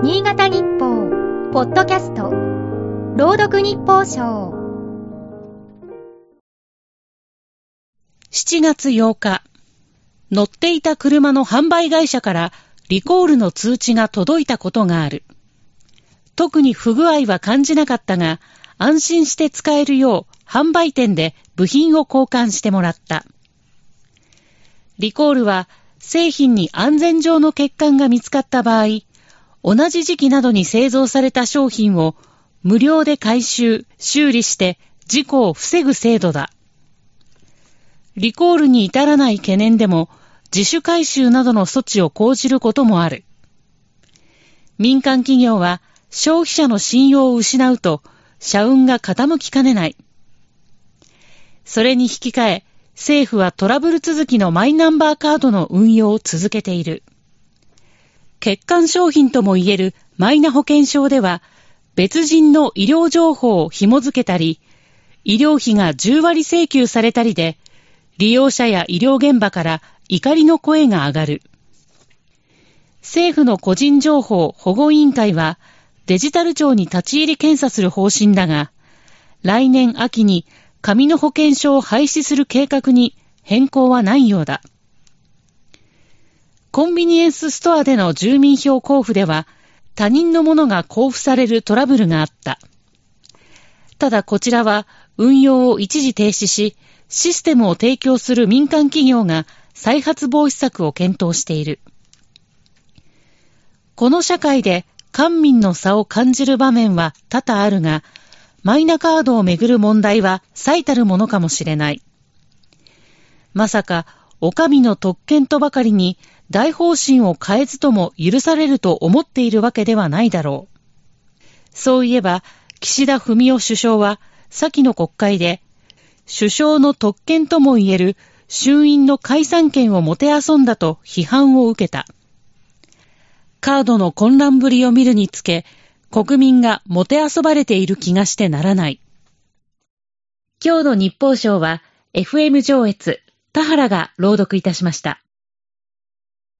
新潟日報、ポッドキャスト、朗読日報賞。7月8日、乗っていた車の販売会社からリコールの通知が届いたことがある。特に不具合は感じなかったが、安心して使えるよう販売店で部品を交換してもらった。リコールは製品に安全上の欠陥が見つかった場合、同じ時期などに製造された商品を無料で回収、修理して事故を防ぐ制度だ。リコールに至らない懸念でも自主回収などの措置を講じることもある。民間企業は消費者の信用を失うと社運が傾きかねない。それに引き換え、政府はトラブル続きのマイナンバーカードの運用を続けている。欠陥商品ともいえるマイナ保険証では、別人の医療情報を紐付けたり、医療費が10割請求されたりで、利用者や医療現場から怒りの声が上がる。政府の個人情報保護委員会は、デジタル庁に立ち入り検査する方針だが、来年秋に紙の保険証を廃止する計画に変更はないようだ。コンビニエンスストアでの住民票交付では、他人のものが交付されるトラブルがあった。ただこちらは運用を一時停止し、システムを提供する民間企業が再発防止策を検討している。この社会で官民の差を感じる場面は多々あるが、マイナカードをめぐる問題は最たるものかもしれない。まさか、お上の特権とばかりに大方針を変えずとも許されると思っているわけではないだろう。そういえば、岸田文雄首相は、先の国会で、首相の特権とも言える衆院の解散権をもてあそんだと批判を受けた。カードの混乱ぶりを見るにつけ、国民がもてあそばれている気がしてならない。今日の日報賞は FM 上越、田原が朗読いたしました。